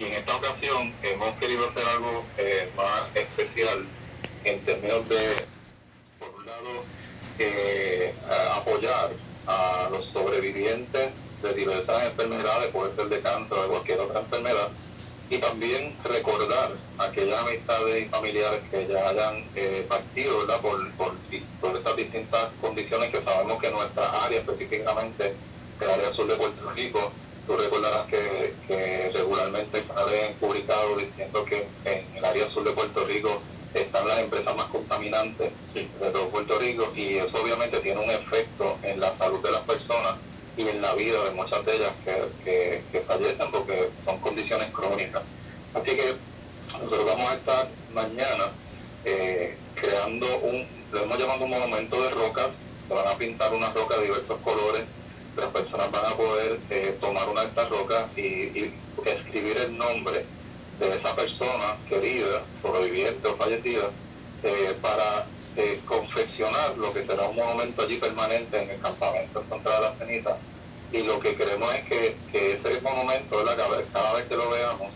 Y en esta ocasión hemos querido hacer algo eh, más especial en términos de, por un lado, eh, apoyar a los sobrevivientes de diversas enfermedades, puede ser de cáncer o de cualquier otra enfermedad, y también recordar aquellas amistades y familiares que ya hayan eh, partido ¿verdad? Por, por, por estas distintas condiciones que sabemos que nuestra área específicamente, el área sur de Puerto Rico, tú recordarás que, que regularmente salen publicado diciendo que en el área sur de Puerto Rico están las empresas más contaminantes de todo Puerto Rico y eso obviamente tiene un efecto en la salud de las personas y en la vida de muchas de ellas que, que, fallecen porque son condiciones crónicas. Así que nosotros vamos a estar mañana eh, creando un, lo hemos llamado un monumento de rocas, se van a pintar unas rocas de diversos colores, las personas van a poder eh, tomar una de estas rocas y, escribir el nombre de esa persona querida, sobreviviente o fallecida, eh, para eh, confeccionar lo que será un monumento allí permanente en el campamento contra la ceniza. Y lo que queremos es que, ese monumento, cada, cada vez que lo veamos,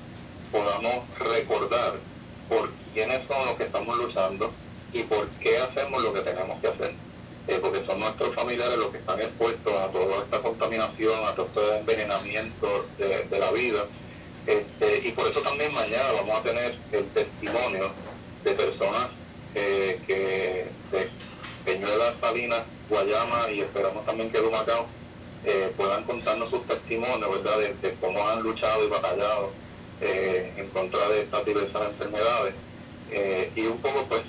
podamos recordar por quiénes son los que estamos luchando y por qué hacemos lo que tenemos que hacer. Eh, porque son nuestros familiares los que están expuestos a toda esta contaminación, a todo este envenenamiento de, la vida. Este, y por eso también mañana vamos a tener el testimonio de personas eh, que de Peñuelas, Salinas, Guayama y esperamos también que Dumacao eh, puedan contarnos sus testimonios, ¿verdad?, de, cómo han luchado y batallado eh, en contra de estas diversas enfermedades. y un poco, pues,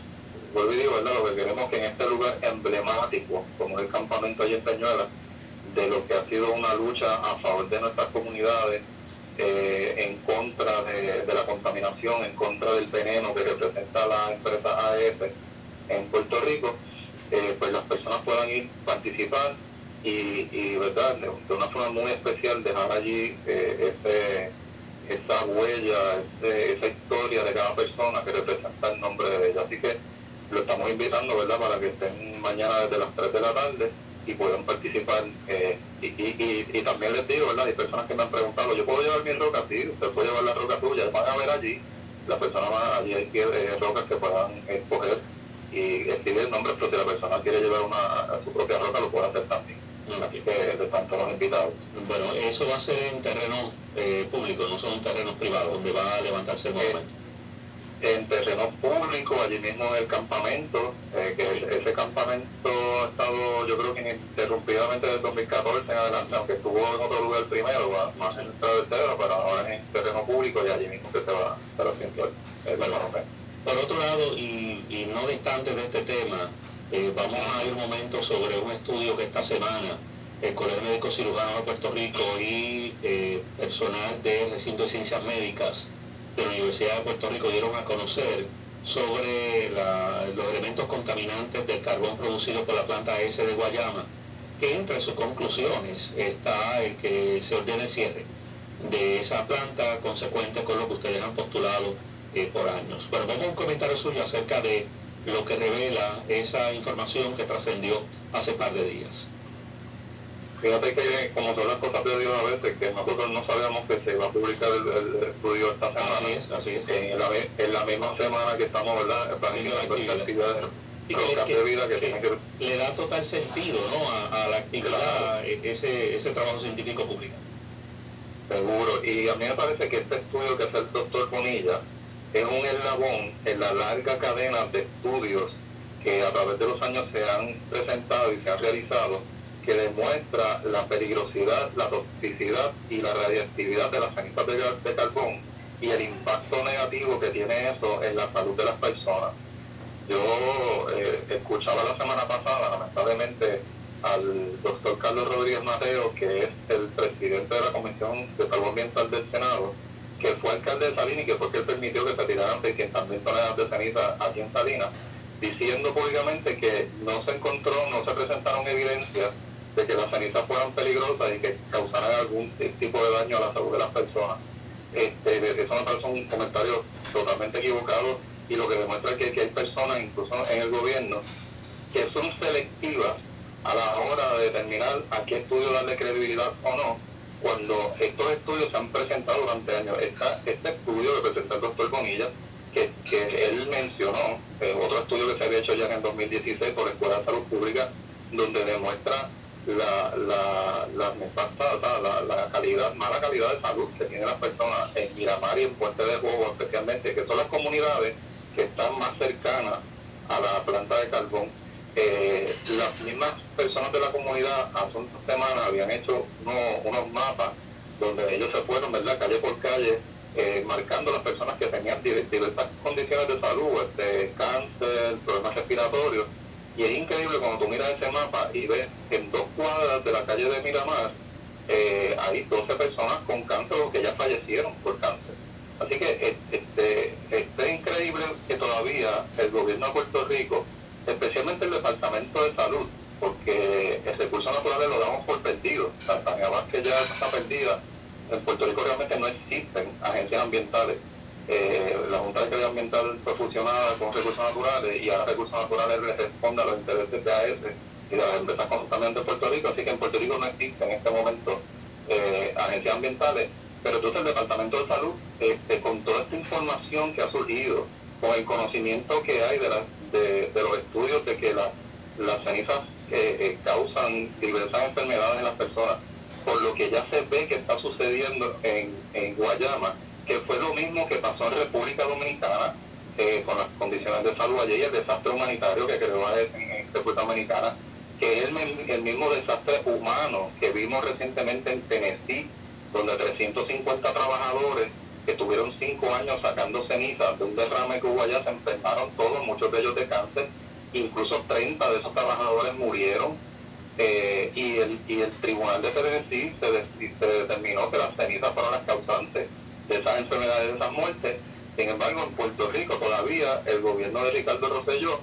vuelvo y digo, lo que queremos que en este lugar emblemático, como el campamento allí en Peñuelas, de lo que ha sido una lucha a favor de nuestras comunidades, eh, en contra de, la contaminación, en contra del veneno que representa la empresa AES en Puerto Rico, eh, pues las personas puedan ir, participar y, ¿verdad? De, una forma muy especial dejar allí eh, esa huella, esa historia de cada persona que representa el nombre de ella. Así que lo estamos invitando, ¿verdad?, para que estén mañana desde las 3 de la tarde y puedan participar. Eh, y, y, y, también les digo, ¿verdad? Hay personas que me han preguntado, ¿yo puedo llevar mi roca? Sí, usted puede llevar la roca tuya. Van a ver allí, las personas van allí hay eh, rocas que puedan escoger y escribir el nombre, pero si la persona quiere llevar una, su propia roca, lo puede hacer también. Mm. Así que de tanto los invitados. Bueno, eso va a ser en terreno eh, público, no son terrenos privados, donde va a levantarse el monumento en terreno público, allí mismo en el campamento, eh, que ese campamento ha estado yo creo que ininterrumpidamente desde 2014 en adelante, aunque estuvo en otro lugar primero, más en el tercero, pero ahora en terreno público y allí mismo que se va a estar haciendo el, Por otro lado, y, no distante de este tema, eh, vamos a ir un momento sobre un estudio que esta semana el Colegio Médico Cirujano de Puerto Rico y eh, personal de recinto de ciencias médicas de la Universidad de Puerto Rico dieron a conocer sobre los elementos contaminantes del carbón producido por la planta S de Guayama, que entre sus conclusiones está el que se ordene el cierre de esa planta consecuente con lo que ustedes han postulado eh, por años. Bueno, vamos a un comentario suyo acerca de lo que revela esa información que trascendió hace par de días. Fíjate que como son las cosas de Dios a veces, que nosotros no sabíamos que se iba a publicar el, estudio esta semana. Así es, así es. En, la, en la misma semana que estamos, ¿verdad? Planificando esta actividad y que, de vida que, que, le da total sentido ¿no? a, la actividad, e, ese, ese trabajo científico público. Seguro, y a mí me parece que este estudio que hace el doctor Bonilla es un eslabón en la larga cadena de estudios que a través de los años se han presentado y se han realizado que demuestra la peligrosidad, la toxicidad y la radiactividad de las cenizas de, carbón y el impacto negativo que tiene eso en la salud de las personas. Yo eh, escuchaba la semana pasada, lamentablemente, al doctor Carlos Rodríguez Mateo, que es el presidente de la Comisión de Salud Ambiental del Senado, que fue alcalde de Salinas y que fue quien permitió que se tiraran 600.000 toneladas de ceniza aquí en Salinas, diciendo públicamente que no se encontró, no se presentaron evidencias de que las cenizas fueran peligrosas y que causaran algún tipo de daño a la salud de las personas. Este, eso me parece un comentario totalmente equivocado y lo que demuestra que, que hay personas, incluso en el gobierno, que son selectivas a la hora de determinar a qué estudio darle credibilidad o no, cuando estos estudios se han presentado durante años. este estudio que presentó el doctor Bonilla, que, que él mencionó, eh, otro estudio que se había hecho ya en el 2016 por la Escuela de Salud Pública, donde demuestra la, la, la, la, calidad, mala calidad de salud que tienen las personas en Miramar y en Puente de Juego especialmente, que son las comunidades que están más cercanas a la planta de carbón. Eh, las mismas personas de la comunidad hace unas semanas habían hecho unos, mapas donde ellos se fueron, ¿verdad?, calle por calle, eh, marcando las personas que tenían diversas condiciones de salud, este, cáncer, problemas respiratorios, y es increíble cuando tú miras ese mapa y ves en dos cuadras de la calle de Miramar eh, hay 12 personas con cáncer o que ya fallecieron por cáncer. Así que este, es increíble que todavía el gobierno de Puerto Rico, especialmente el Departamento de Salud, porque el recurso natural lo damos por perdido. Tania que ya está perdida. En Puerto Rico realmente no existen agencias ambientales eh, la Junta de Calidad Ambiental fue fusionada con recursos naturales y ahora recursos naturales le responde a los intereses de AES y de las empresas contaminantes de Puerto Rico, así que en Puerto Rico no existen en este momento eh, agencias ambientales, pero entonces el Departamento de Salud, este, con toda esta información que ha surgido, con el conocimiento que hay de, los estudios de que las cenizas eh, causan diversas enfermedades en las personas, por lo que ya se ve que está sucediendo en, en Guayama, que fue lo mismo que pasó en República Dominicana eh, con las condiciones de salud allí el desastre humanitario que creó en, República Dominicana, que es el, mismo desastre humano que vimos recientemente en Tennessee, donde 350 trabajadores que tuvieron cinco años sacando cenizas de un derrame que hubo allá se enfermaron todos, muchos de ellos de cáncer, incluso 30 de esos trabajadores murieron. Eh, y, el, y el tribunal de Tennessee se, se determinó que las cenizas fueron las causantes de esas enfermedades, de esas muertes. Sin embargo, en Puerto Rico todavía el gobierno de Ricardo Rosselló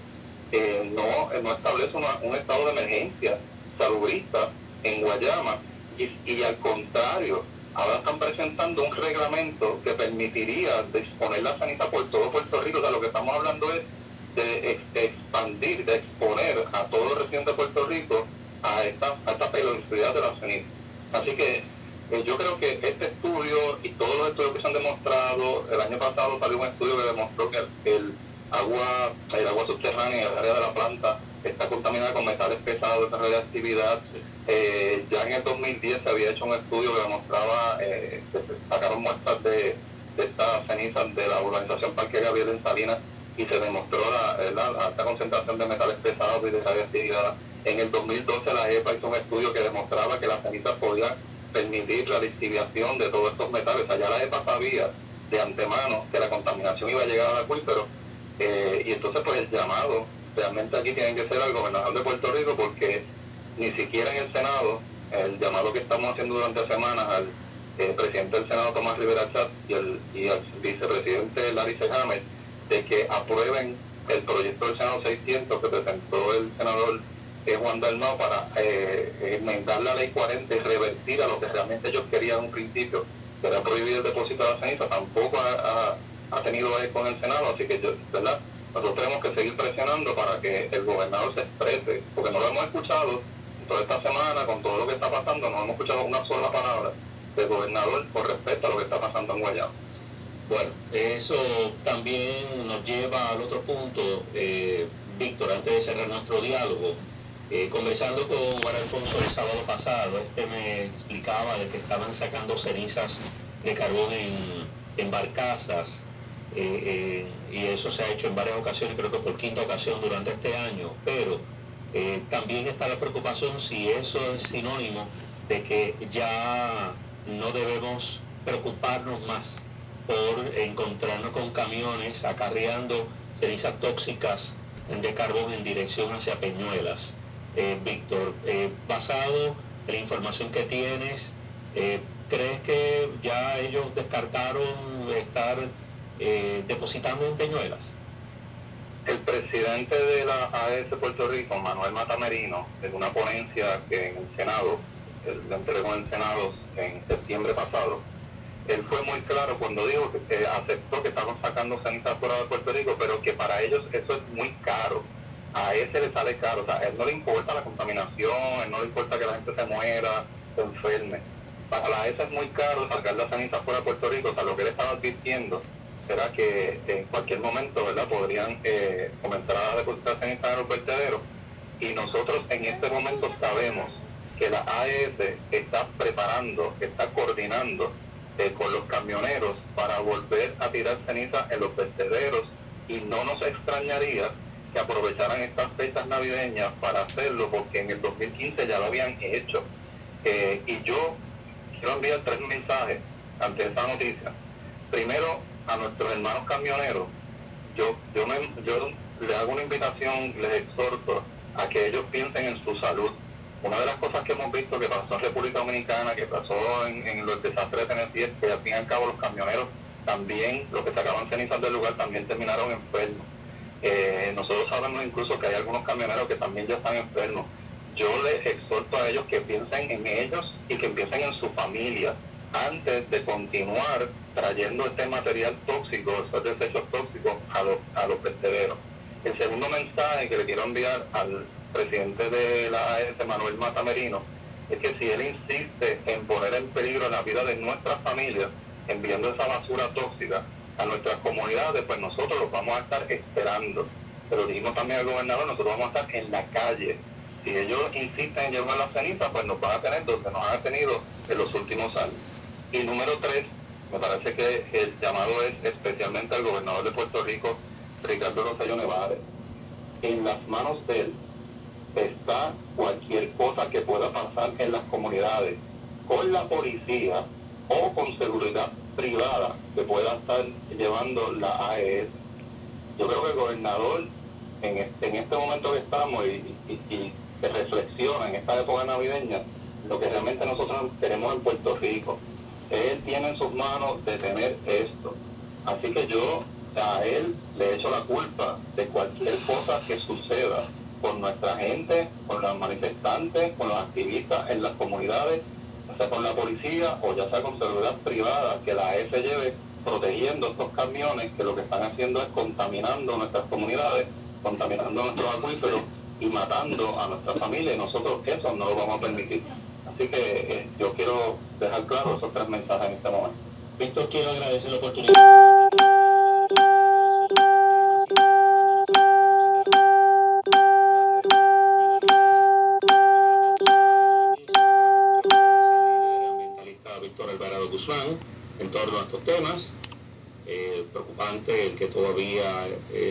eh, no, no establece un estado de emergencia salubrista en Guayama y, al contrario, ahora están presentando un reglamento que permitiría disponer la sanidad por todo Puerto Rico. O sea, lo que estamos hablando es de expandir, de exponer a todos los residentes de Puerto Rico a esta, a esta peligrosidad de la sanidad. Así que eh, yo creo que este estudio y todos los estudios que se han demostrado, el año pasado salió un estudio que demostró que el agua, el agua subterránea en el área de la planta está contaminada con metales pesados, esa radioactividad. Eh, ya en el 2010 se había hecho un estudio que demostraba, eh, que se sacaron muestras de, estas cenizas de la urbanización Parque Gabriel en Salinas y se demostró la, alta concentración de metales pesados y de radioactividad. En el 2012 la EPA hizo un estudio que demostraba que las cenizas podían permitir la lixiviación de todos estos metales. Allá la EPA sabía de antemano que la contaminación iba a llegar al acuífero eh, y entonces pues el llamado realmente aquí tiene que ser al gobernador de Puerto Rico porque ni siquiera en el Senado, el llamado que estamos haciendo durante semanas al eh, presidente del Senado Tomás Rivera Chat y, el, y al vicepresidente Larry Sejamer de que aprueben el proyecto del Senado 600 que presentó el senador es Juan Dalmau para eh, enmendar la ley 40 y revertir a lo que realmente ellos querían en un principio, que era prohibir el depósito de la ceniza, tampoco ha, tenido eco en el Senado, así que yo, ¿verdad? nosotros tenemos que seguir presionando para que el gobernador se exprese, porque no lo hemos escuchado toda esta semana con todo lo que está pasando, no hemos escuchado una sola palabra del gobernador con respecto a lo que está pasando en Guayama. Bueno, eso también nos lleva al otro punto, eh, Víctor, antes de cerrar nuestro diálogo. Eh, conversando con Juan Alfonso el sábado pasado, este me explicaba de que estaban sacando cenizas de carbón en, barcazas eh, eh, y eso se ha hecho en varias ocasiones, creo que por quinta ocasión durante este año, pero también está la preocupación si eso es sinónimo de que ya no debemos preocuparnos más por encontrarnos con camiones acarreando cenizas tóxicas de carbón en dirección hacia Peñuelas. Eh, Víctor, eh, basado en la información que tienes, eh, ¿crees que ya ellos descartaron estar depositando en Peñuelas? El presidente de la AES Puerto Rico, Manuel Matamerino, en una ponencia que en el Senado, él le entregó en el Senado en septiembre pasado, él fue muy claro cuando dijo que, aceptó que estaban sacando cenizas fuera de Puerto Rico, pero que para ellos eso es muy caro a ese le sale caro. O sea, a él no le importa la contaminación, a él no le importa que la gente se muera, se enferme. para la ESA es muy caro sacar las cenizas fuera de Puerto Rico, o sea, lo que él estaba advirtiendo era que en cualquier momento, ¿verdad?, podrían eh, comenzar a depositar cenizas en los vertederos y nosotros en este momento sabemos que la AES está preparando, está coordinando eh, con los camioneros para volver a tirar ceniza en los vertederos y no nos extrañaría que aprovecharan estas fechas navideñas para hacerlo porque en el 2015 ya lo habían hecho. Eh, y yo quiero enviar tres mensajes ante esta noticia. Primero, a nuestros hermanos camioneros, yo, yo, me, yo les hago una invitación, les exhorto a que ellos piensen en su salud. Una de las cosas que hemos visto que pasó en República Dominicana, que pasó en, en los desastres de Tennessee, es que al fin y al cabo los camioneros también, los que sacaban cenizas del lugar, también terminaron enfermos. Nosotros sabemos incluso que hay algunos camioneros que también ya están enfermos. Yo les exhorto a ellos que piensen en ellos y que piensen en su familia antes de continuar trayendo este material tóxico, estos desechos tóxicos a los, a los vertederos. El segundo mensaje que le quiero enviar al presidente de la AES, Manuel Matamerino, es que si él insiste en poner en peligro la vida de nuestras familias, enviando esa basura tóxica a nuestras comunidades, pues nosotros los vamos a estar esperando. Pero dijimos también al gobernador, nosotros vamos a estar en la calle. Si ellos insisten en llevar la ceniza, pues nos van a tener donde nos han tenido en los últimos años. Y número tres, me parece que el llamado es especialmente al gobernador de Puerto Rico, Ricardo Rosselló Nevares. En las manos de él está cualquier cosa que pueda pasar en las comunidades, con la policía o con seguridad privada que pueda estar llevando la AES. Yo creo que el gobernador, en este, en este momento que estamos y, y, y que reflexiona en esta época navideña, lo que realmente nosotros queremos en Puerto Rico. Él tiene en sus manos detener esto. Así que yo a él le echo la culpa de cualquier cosa que suceda con nuestra gente, con los manifestantes, con los activistas en las comunidades, ya sea con la policía o ya sea con seguridad privada, que la AES lleve protegiendo estos camiones que lo que están haciendo es contaminando nuestras comunidades, contaminando nuestros acuíferos y matando a nuestra familia y nosotros eso no lo vamos a permitir. Así que eh, yo quiero dejar claro esos tres mensajes en este momento. Víctor, quiero agradecer la oportunidad. Víctor Alvarado Guzmán en torno a estos temas. Eh, preocupante el que todavía eh,